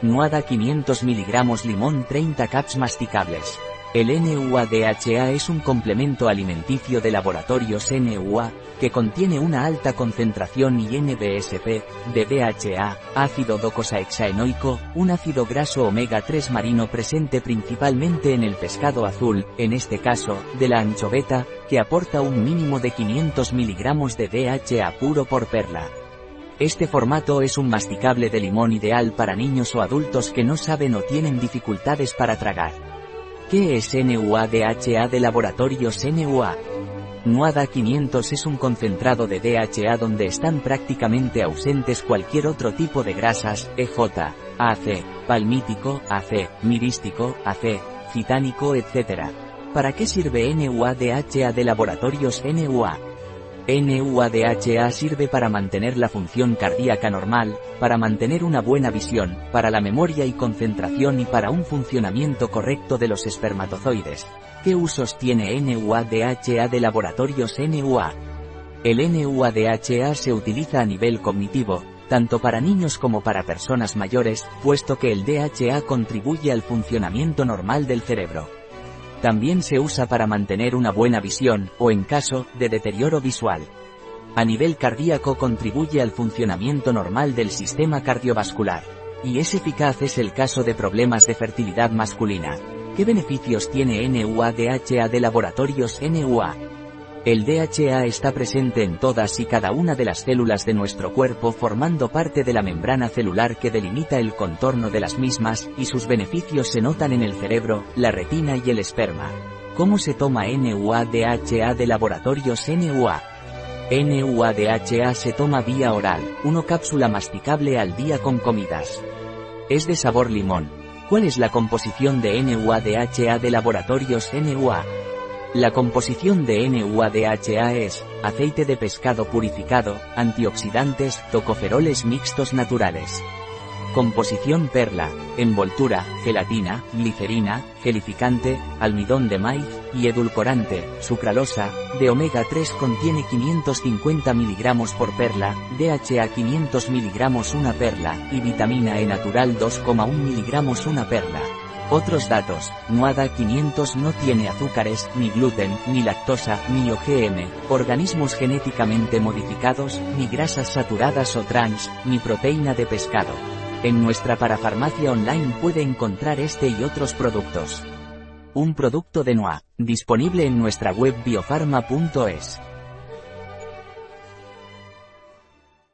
Nuada 500 mg limón 30 caps masticables. El NUA-DHA es un complemento alimenticio de laboratorios NUA, que contiene una alta concentración y NBSP, de DHA, ácido docosahexaenoico, un ácido graso omega 3 marino presente principalmente en el pescado azul, en este caso, de la anchoveta, que aporta un mínimo de 500 mg de DHA puro por perla. Este formato es un masticable de limón ideal para niños o adultos que no saben o tienen dificultades para tragar. ¿Qué es NUA-DHA de laboratorios NUA? NUADA 500 es un concentrado de DHA donde están prácticamente ausentes cualquier otro tipo de grasas, EJ, AC, palmítico, AC, mirístico, AC, citánico, etc. ¿Para qué sirve NUA-DHA de laboratorios NUA? NUADHA sirve para mantener la función cardíaca normal, para mantener una buena visión, para la memoria y concentración y para un funcionamiento correcto de los espermatozoides. ¿Qué usos tiene NUADHA de laboratorios NUA? El NUADHA se utiliza a nivel cognitivo, tanto para niños como para personas mayores, puesto que el DHA contribuye al funcionamiento normal del cerebro. También se usa para mantener una buena visión, o en caso de deterioro visual. A nivel cardíaco contribuye al funcionamiento normal del sistema cardiovascular. Y es eficaz es el caso de problemas de fertilidad masculina. ¿Qué beneficios tiene NUA-DHA de laboratorios NUA? El DHA está presente en todas y cada una de las células de nuestro cuerpo formando parte de la membrana celular que delimita el contorno de las mismas, y sus beneficios se notan en el cerebro, la retina y el esperma. ¿Cómo se toma NUA-DHA de laboratorios NUA? NUA-DHA se toma vía oral, una cápsula masticable al día con comidas. Es de sabor limón. ¿Cuál es la composición de NUA-DHA de laboratorios NUA? La composición de NUADHA es, aceite de pescado purificado, antioxidantes, tocoferoles mixtos naturales. Composición perla, envoltura, gelatina, glicerina, gelificante, almidón de maíz, y edulcorante, sucralosa, de omega 3 contiene 550 mg por perla, DHA 500 mg una perla, y vitamina E natural 2,1 mg una perla. Otros datos, NUADA 500 no tiene azúcares, ni gluten, ni lactosa, ni OGM, organismos genéticamente modificados, ni grasas saturadas o trans, ni proteína de pescado. En nuestra parafarmacia online puede encontrar este y otros productos. Un producto de NUA, disponible en nuestra web biofarma.es.